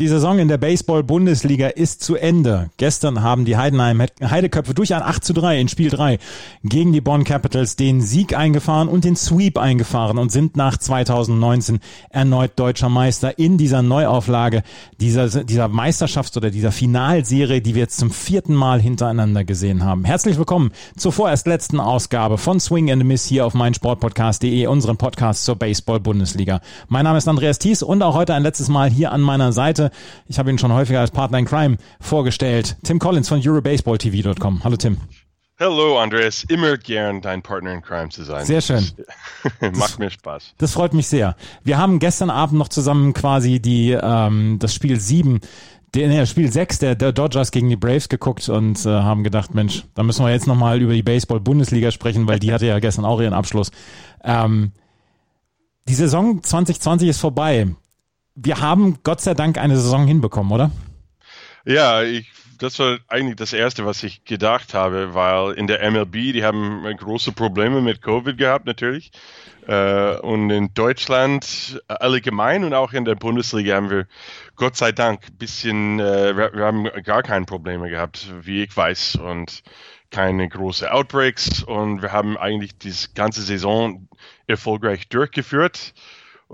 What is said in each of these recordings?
Die Saison in der Baseball-Bundesliga ist zu Ende. Gestern haben die Heidenheim Heideköpfe durch ein 8 zu 3 in Spiel 3 gegen die Bonn Capitals den Sieg eingefahren und den Sweep eingefahren und sind nach 2019 erneut deutscher Meister in dieser Neuauflage dieser, dieser Meisterschafts- oder dieser Finalserie, die wir jetzt zum vierten Mal hintereinander gesehen haben. Herzlich willkommen zur vorerst letzten Ausgabe von Swing and Miss hier auf meinsportpodcast.de, unserem Podcast zur Baseball-Bundesliga. Mein Name ist Andreas Thies und auch heute ein letztes Mal hier an meiner Seite Seite. Ich habe ihn schon häufiger als Partner in Crime vorgestellt. Tim Collins von EuroBaseballTV.com. Hallo Tim. Hallo Andreas, immer gern dein Partner in Crime zu sein. Sehr schön. Macht mir Spaß. Das freut mich sehr. Wir haben gestern Abend noch zusammen quasi die ähm, das Spiel 7 der, nee, Spiel 6 der, der Dodgers gegen die Braves geguckt und äh, haben gedacht, Mensch, da müssen wir jetzt nochmal über die Baseball-Bundesliga sprechen, weil die hatte ja gestern auch ihren Abschluss. Ähm, die Saison 2020 ist vorbei wir haben Gott sei Dank eine Saison hinbekommen, oder? Ja, ich, das war eigentlich das Erste, was ich gedacht habe, weil in der MLB, die haben große Probleme mit Covid gehabt natürlich. Äh, und in Deutschland allgemein und auch in der Bundesliga haben wir Gott sei Dank ein bisschen, äh, wir, haben gar keine Probleme gehabt, wie ich weiß. Und keine großen Outbreaks und wir haben eigentlich die ganze Saison erfolgreich durchgeführt.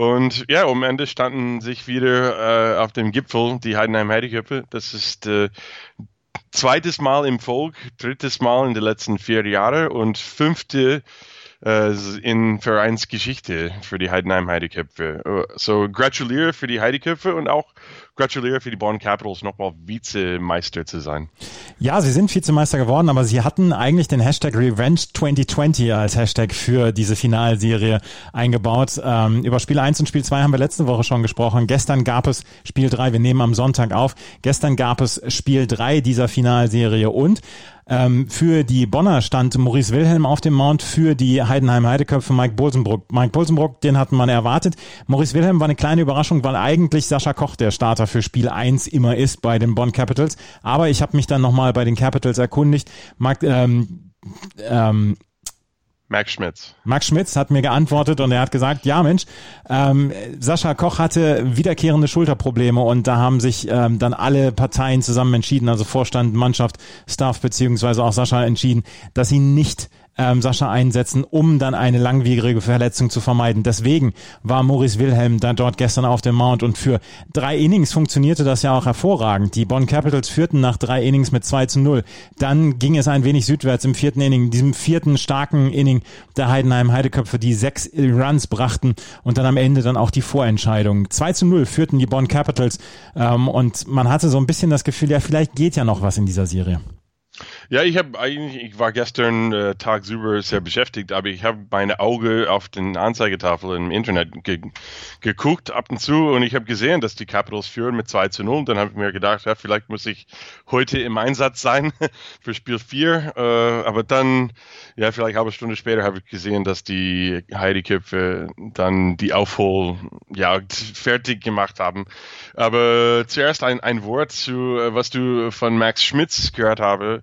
Und ja, am Ende standen sich wieder äh, auf dem Gipfel die Heidenheim Heideköpfe. Das ist äh, zweites Mal im Volk, drittes Mal in den letzten vier Jahren und fünfte äh, in Vereinsgeschichte für die Heidenheim Heideköpfe. So gratuliere für die Heideköpfe und auch gratuliere für die Bonn Capitals nochmal Vizemeister zu sein. Ja, sie sind Vizemeister geworden, aber sie hatten eigentlich den Hashtag Revenge 2020 als Hashtag für diese Finalserie eingebaut. Ähm, über Spiel 1 und Spiel 2 haben wir letzte Woche schon gesprochen. Gestern gab es Spiel 3, wir nehmen am Sonntag auf. Gestern gab es Spiel 3 dieser Finalserie und ähm, für die Bonner stand Maurice Wilhelm auf dem Mount, für die Heidenheim Heideköpfe Mike Bolsenbrock. Mike Bolsenbrock, den hatten man erwartet. Maurice Wilhelm war eine kleine Überraschung, weil eigentlich Sascha Koch der Starter für Spiel 1 immer ist bei den Bonn Capitals. Aber ich habe mich dann nochmal bei den Capitals erkundigt. Mark, ähm, ähm, Max Schmitz. Max Schmitz hat mir geantwortet und er hat gesagt, ja Mensch, ähm, Sascha Koch hatte wiederkehrende Schulterprobleme und da haben sich ähm, dann alle Parteien zusammen entschieden, also Vorstand, Mannschaft, Staff beziehungsweise auch Sascha entschieden, dass sie nicht ähm, Sascha einsetzen, um dann eine langwierige Verletzung zu vermeiden. Deswegen war Maurice Wilhelm da dort gestern auf dem Mount und für drei Innings funktionierte das ja auch hervorragend. Die Bonn Capitals führten nach drei Innings mit 2 zu 0. Dann ging es ein wenig südwärts im vierten Inning, diesem vierten starken Inning der Heidenheim Heideköpfe, die sechs Runs brachten und dann am Ende dann auch die Vorentscheidung. 2 zu 0 führten die Bonn Capitals ähm, und man hatte so ein bisschen das Gefühl, ja, vielleicht geht ja noch was in dieser Serie. Ja, ich habe eigentlich, ich war gestern äh, tagsüber sehr beschäftigt, aber ich habe meine Auge auf den Anzeigetafel im Internet ge geguckt ab und zu und ich habe gesehen, dass die Capitals führen mit 2 zu 0. Und dann habe ich mir gedacht, ja, vielleicht muss ich heute im Einsatz sein für Spiel 4. Äh, aber dann, ja, vielleicht eine halbe Stunde später habe ich gesehen, dass die Heideköpfe dann die Aufholjagd fertig gemacht haben. Aber zuerst ein, ein Wort zu, äh, was du von Max Schmitz gehört habe.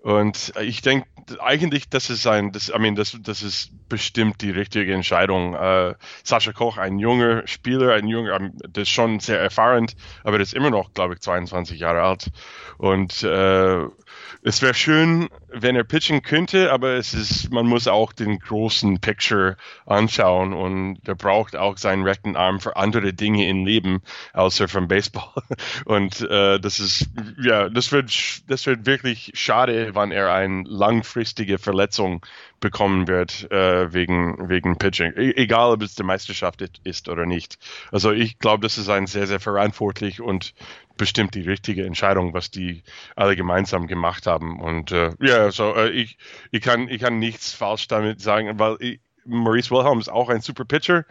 Und ich denke eigentlich, das ist ein, das, I mean, das, das ist bestimmt die richtige Entscheidung. Äh, Sascha Koch, ein junger Spieler, ein junger, ähm, das ist schon sehr erfahren, aber der ist immer noch, glaube ich, 22 Jahre alt. Und äh, es wäre schön, wenn er pitchen könnte, aber es ist, man muss auch den großen Picture anschauen und er braucht auch seinen rechten Arm für andere Dinge im Leben, außer vom Baseball. Und äh, das ist, ja, das wird, das wird wirklich schade, wann er eine langfristige Verletzung bekommen wird äh, wegen, wegen Pitching. E egal, ob es die Meisterschaft ist oder nicht. Also ich glaube, das ist ein sehr, sehr verantwortlich und bestimmt die richtige Entscheidung, was die alle gemeinsam gemacht haben. Und äh, ja, so äh, ich, ich kann ich kann nichts falsch damit sagen, weil ich, Maurice Wilhelm ist auch ein super Pitcher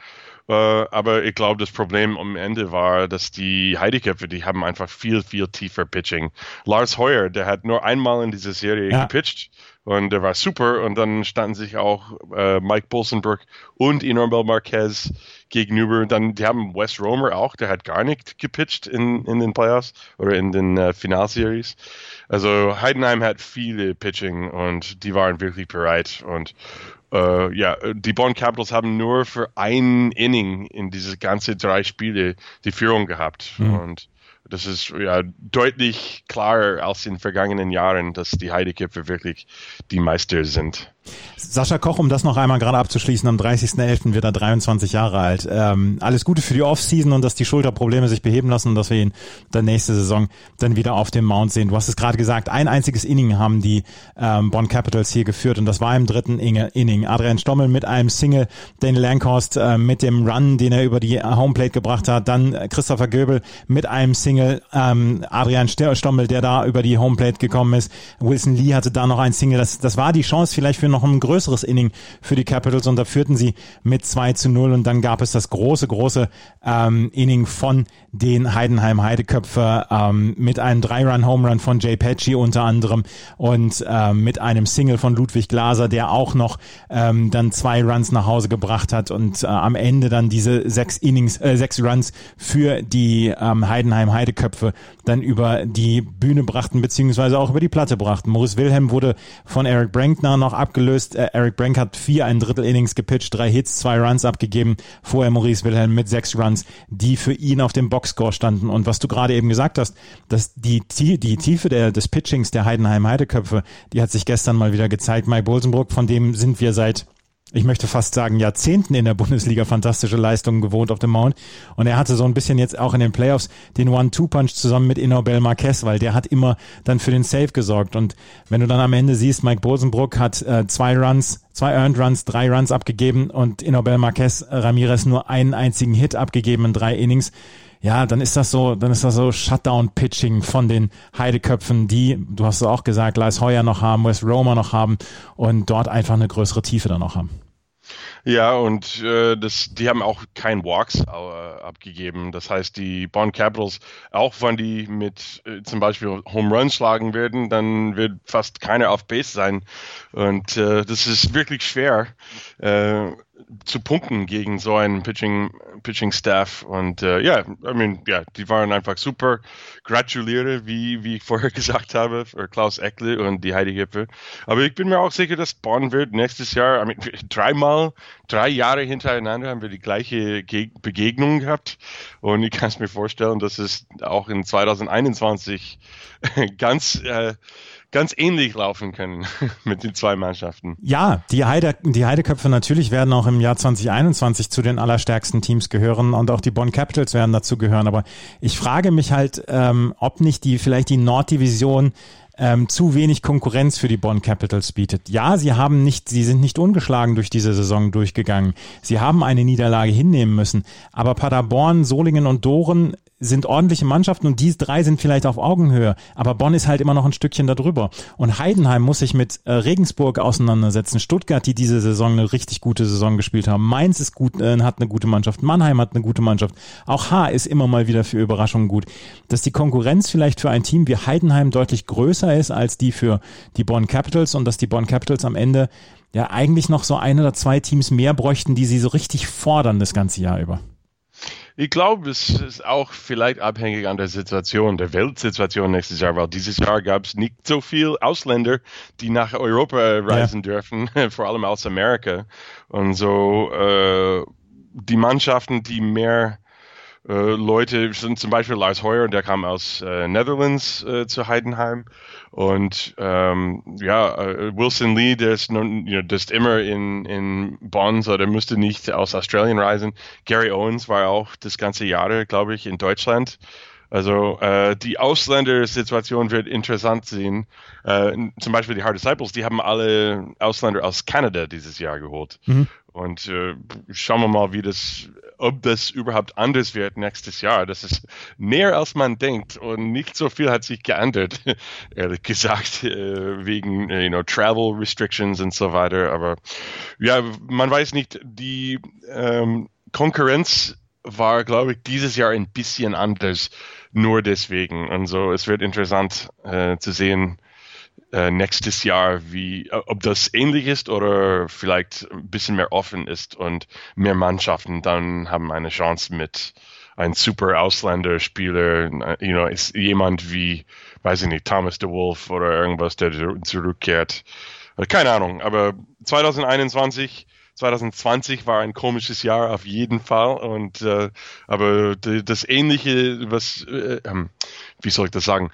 Äh, aber ich glaube, das Problem am Ende war, dass die Heideköpfe, die haben einfach viel, viel tiefer Pitching. Lars Heuer, der hat nur einmal in dieser Serie ja. gepitcht und der war super. Und dann standen sich auch äh, Mike Bolsenbrook und Inormel Marquez gegenüber. Dann, die haben Wes Romer auch, der hat gar nicht gepitcht in, in den Playoffs oder in den äh, Finalseries. Also Heidenheim hat viele Pitching und die waren wirklich bereit. Und äh, ja, die Bonn Capitals haben nur für ein Inning in diese ganze drei Spiele die Führung gehabt. Mhm. Und das ist ja deutlich klarer als in vergangenen Jahren, dass die Heideköpfe wirklich die Meister sind. Sascha Koch, um das noch einmal gerade abzuschließen, am 30.11. wird er 23 Jahre alt. Ähm, alles Gute für die Offseason und dass die Schulterprobleme sich beheben lassen und dass wir ihn der nächste Saison dann wieder auf dem Mount sehen. Du hast es gerade gesagt, ein einziges Inning haben die ähm, Bonn Capitals hier geführt und das war im dritten Inning. Adrian Stommel mit einem Single, Daniel Lankhorst äh, mit dem Run, den er über die Homeplate gebracht hat, dann Christopher Göbel mit einem Single, ähm, Adrian Stommel, der da über die Homeplate gekommen ist. Wilson Lee hatte da noch ein Single. Das, das war die Chance vielleicht für noch ein größeres Inning für die Capitals und da führten sie mit 2 zu 0 und dann gab es das große, große ähm, Inning von den Heidenheim Heideköpfe ähm, mit einem Drei-Run-Home-Run von Jay Patchy unter anderem und ähm, mit einem Single von Ludwig Glaser, der auch noch ähm, dann zwei Runs nach Hause gebracht hat und äh, am Ende dann diese sechs Innings, äh, sechs Runs für die ähm, Heidenheim Heideköpfe dann über die Bühne brachten, beziehungsweise auch über die Platte brachten. Maurice Wilhelm wurde von Eric Brankner noch abgelöst. Äh, Eric Brank hat vier, ein Drittel Innings gepitcht, drei Hits, zwei Runs abgegeben. Vorher Maurice Wilhelm mit sechs Runs, die für ihn auf dem Boxscore standen. Und was du gerade eben gesagt hast, dass die, die Tiefe der, des Pitchings der Heidenheim Heideköpfe, die hat sich gestern mal wieder gezeigt. Mike Bolsenbrook, von dem sind wir seit ich möchte fast sagen, Jahrzehnten in der Bundesliga fantastische Leistungen gewohnt auf dem Mount. Und er hatte so ein bisschen jetzt auch in den Playoffs den One-Two-Punch zusammen mit Inobel Marquez, weil der hat immer dann für den Save gesorgt. Und wenn du dann am Ende siehst, Mike Bosenbrook hat äh, zwei Runs, zwei Earned Runs, drei Runs abgegeben und Inobel Marquez äh, Ramirez nur einen einzigen Hit abgegeben in drei Innings ja, dann ist das so, dann ist das so Shutdown-Pitching von den Heideköpfen, die, du hast es auch gesagt, Lars Heuer noch haben, Wes Romer noch haben und dort einfach eine größere Tiefe dann noch haben. Ja, und äh, das, die haben auch kein Walks äh, abgegeben. Das heißt, die Bond Capitals, auch wenn die mit äh, zum Beispiel Home Runs schlagen werden, dann wird fast keiner auf Base sein. Und äh, das ist wirklich schwer. Zu punkten gegen so einen Pitching, Pitching Staff. Und äh, ja, I mean, ja, die waren einfach super. Gratuliere, wie, wie ich vorher gesagt habe, für Klaus Eckle und die Heidi Hippe. Aber ich bin mir auch sicher, dass Bonn wird nächstes Jahr, I mean, dreimal, drei Jahre hintereinander haben wir die gleiche Ge Begegnung gehabt. Und ich kann es mir vorstellen, dass es auch in 2021 ganz äh, ganz ähnlich laufen können mit den zwei Mannschaften. Ja, die, Heide, die Heideköpfe natürlich werden auch im Jahr 2021 zu den allerstärksten Teams gehören und auch die Bonn Capitals werden dazu gehören. Aber ich frage mich halt, ähm, ob nicht die vielleicht die Norddivision ähm, zu wenig Konkurrenz für die Bonn Capitals bietet. Ja, sie haben nicht, sie sind nicht ungeschlagen durch diese Saison durchgegangen. Sie haben eine Niederlage hinnehmen müssen. Aber Paderborn, Solingen und Doren sind ordentliche Mannschaften und diese drei sind vielleicht auf Augenhöhe, aber Bonn ist halt immer noch ein Stückchen darüber. Und Heidenheim muss sich mit äh, Regensburg auseinandersetzen. Stuttgart, die diese Saison eine richtig gute Saison gespielt haben. Mainz ist gut, äh, hat eine gute Mannschaft. Mannheim hat eine gute Mannschaft. Auch H ist immer mal wieder für Überraschungen gut. Dass die Konkurrenz vielleicht für ein Team wie Heidenheim deutlich größer ist als die für die Bonn Capitals und dass die Bonn Capitals am Ende ja eigentlich noch so ein oder zwei Teams mehr bräuchten, die sie so richtig fordern das ganze Jahr über. Ich glaube, es ist auch vielleicht abhängig an der Situation, der Weltsituation nächstes Jahr, weil dieses Jahr gab es nicht so viel Ausländer, die nach Europa reisen ja. dürfen, vor allem aus Amerika. Und so äh, die Mannschaften, die mehr äh, Leute sind zum Beispiel Lars Heuer, der kam aus äh, Netherlands äh, zu Heidenheim. Und ähm, ja, äh, Wilson Lee, der ist, you know, der ist immer in, in Bonn, so der müsste nicht aus Australien reisen. Gary Owens war auch das ganze Jahr, glaube ich, in Deutschland. Also äh, die Ausländer-Situation wird interessant sehen. Äh, zum Beispiel die Hard Disciples, die haben alle Ausländer aus Kanada dieses Jahr geholt. Mhm. Und äh, schauen wir mal, wie das, ob das überhaupt anders wird nächstes Jahr. Das ist mehr als man denkt und nicht so viel hat sich geändert, ehrlich gesagt, äh, wegen äh, you know, Travel Restrictions und so weiter. Aber ja, man weiß nicht, die ähm, Konkurrenz war, glaube ich, dieses Jahr ein bisschen anders, nur deswegen. Und so, es wird interessant äh, zu sehen, äh, nächstes Jahr, wie, äh, ob das ähnlich ist oder vielleicht ein bisschen mehr offen ist und mehr Mannschaften dann haben eine Chance mit einem super Ausländerspieler, you know, ist jemand wie, weiß ich nicht, Thomas de Wolf oder irgendwas, der zurückkehrt. Äh, keine Ahnung, aber 2021 2020 war ein komisches Jahr auf jeden Fall und äh, aber das ähnliche was äh, ähm, wie soll ich das sagen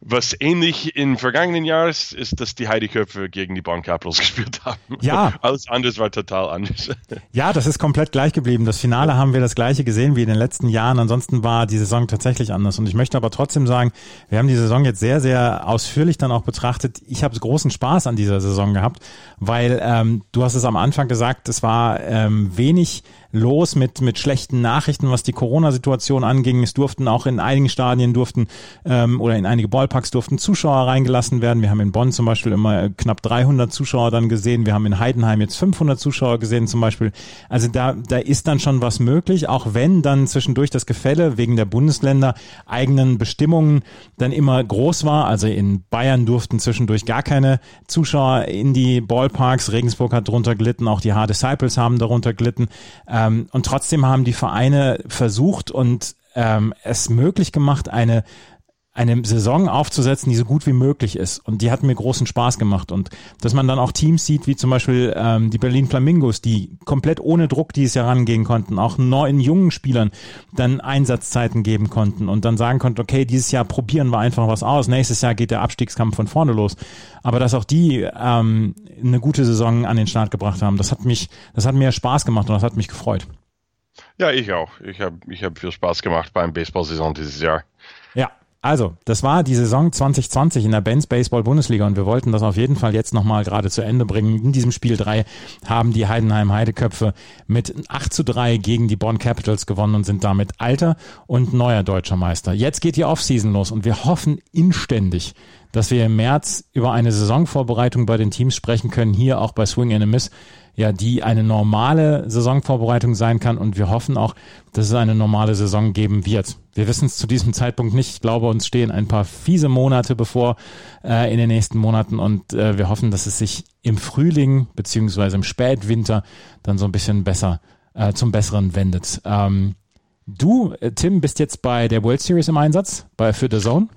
was ähnlich im vergangenen Jahr ist, ist, dass die Heideköpfe gegen die Bonn Capitals gespielt haben. Ja. Alles andere war total anders. Ja, das ist komplett gleich geblieben. Das Finale haben wir das gleiche gesehen wie in den letzten Jahren. Ansonsten war die Saison tatsächlich anders. Und ich möchte aber trotzdem sagen, wir haben die Saison jetzt sehr, sehr ausführlich dann auch betrachtet. Ich habe großen Spaß an dieser Saison gehabt, weil ähm, du hast es am Anfang gesagt, es war ähm, wenig los mit, mit schlechten Nachrichten, was die Corona-Situation anging. Es durften auch in einigen Stadien durften ähm, oder in einige Ballparks durften Zuschauer reingelassen werden. Wir haben in Bonn zum Beispiel immer knapp 300 Zuschauer dann gesehen. Wir haben in Heidenheim jetzt 500 Zuschauer gesehen zum Beispiel. Also da, da ist dann schon was möglich, auch wenn dann zwischendurch das Gefälle wegen der Bundesländer eigenen Bestimmungen dann immer groß war. Also in Bayern durften zwischendurch gar keine Zuschauer in die Ballparks. Regensburg hat darunter gelitten, auch die Hard Disciples haben darunter gelitten. Ähm, und trotzdem haben die Vereine versucht und ähm, es möglich gemacht, eine eine Saison aufzusetzen, die so gut wie möglich ist. Und die hat mir großen Spaß gemacht. Und dass man dann auch Teams sieht, wie zum Beispiel ähm, die Berlin Flamingos, die komplett ohne Druck dieses Jahr rangehen konnten, auch neuen jungen Spielern dann Einsatzzeiten geben konnten und dann sagen konnten, okay, dieses Jahr probieren wir einfach was aus. Nächstes Jahr geht der Abstiegskampf von vorne los. Aber dass auch die ähm, eine gute Saison an den Start gebracht haben, das hat mich, das hat mir Spaß gemacht und das hat mich gefreut. Ja, ich auch. Ich habe ich hab viel Spaß gemacht beim Baseball-Saison dieses Jahr. Also, das war die Saison 2020 in der Benz Baseball Bundesliga und wir wollten das auf jeden Fall jetzt nochmal gerade zu Ende bringen. In diesem Spiel 3 haben die Heidenheim Heideköpfe mit 8 zu 3 gegen die Bonn Capitals gewonnen und sind damit alter und neuer deutscher Meister. Jetzt geht die Offseason los und wir hoffen inständig, dass wir im März über eine Saisonvorbereitung bei den Teams sprechen können, hier auch bei Swing and a Miss ja, die eine normale Saisonvorbereitung sein kann und wir hoffen auch, dass es eine normale Saison geben wird. Wir wissen es zu diesem Zeitpunkt nicht. Ich glaube, uns stehen ein paar fiese Monate bevor äh, in den nächsten Monaten und äh, wir hoffen, dass es sich im Frühling beziehungsweise im Spätwinter dann so ein bisschen besser äh, zum Besseren wendet. Ähm, du, äh, Tim, bist jetzt bei der World Series im Einsatz bei für The Zone.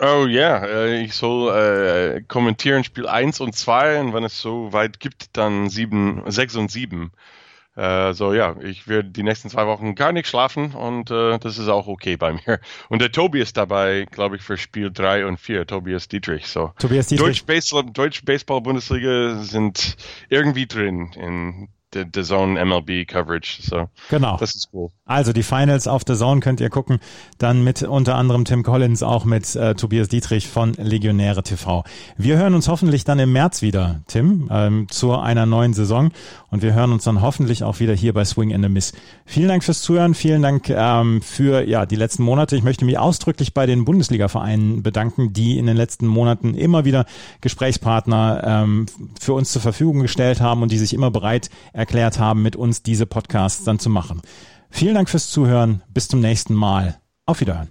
Oh ja, äh, ich soll äh, kommentieren Spiel 1 und 2 und wenn es so weit gibt, dann 7, 6 und 7. Äh, so ja, ich werde die nächsten zwei Wochen gar nicht schlafen und äh, das ist auch okay bei mir. Und der Tobi ist dabei, glaube ich, für Spiel 3 und 4, Tobias Dietrich. So. Tobias Dietrich. Deutsch, Baseball, Deutsch Baseball Bundesliga sind irgendwie drin in the, Zone MLB Coverage. So, genau. Das ist cool. Also die Finals auf The Zone könnt ihr gucken. Dann mit unter anderem Tim Collins, auch mit äh, Tobias Dietrich von Legionäre TV. Wir hören uns hoffentlich dann im März wieder, Tim, ähm, zu einer neuen Saison. Und wir hören uns dann hoffentlich auch wieder hier bei Swing and a Miss. Vielen Dank fürs Zuhören. Vielen Dank ähm, für ja die letzten Monate. Ich möchte mich ausdrücklich bei den Bundesliga-Vereinen bedanken, die in den letzten Monaten immer wieder Gesprächspartner ähm, für uns zur Verfügung gestellt haben und die sich immer bereit erklärt haben, mit uns diese Podcasts dann zu machen. Vielen Dank fürs Zuhören. Bis zum nächsten Mal. Auf Wiederhören.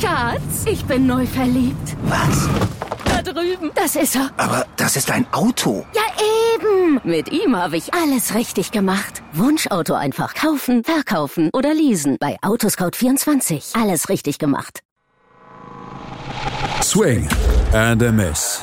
Schatz, ich bin neu verliebt. Was? Da drüben. Das ist er. Aber das ist ein Auto. Ja, eben. Mit ihm habe ich alles richtig gemacht. Wunschauto einfach kaufen, verkaufen oder leasen. Bei Autoscout24. Alles richtig gemacht. Swing and a Miss.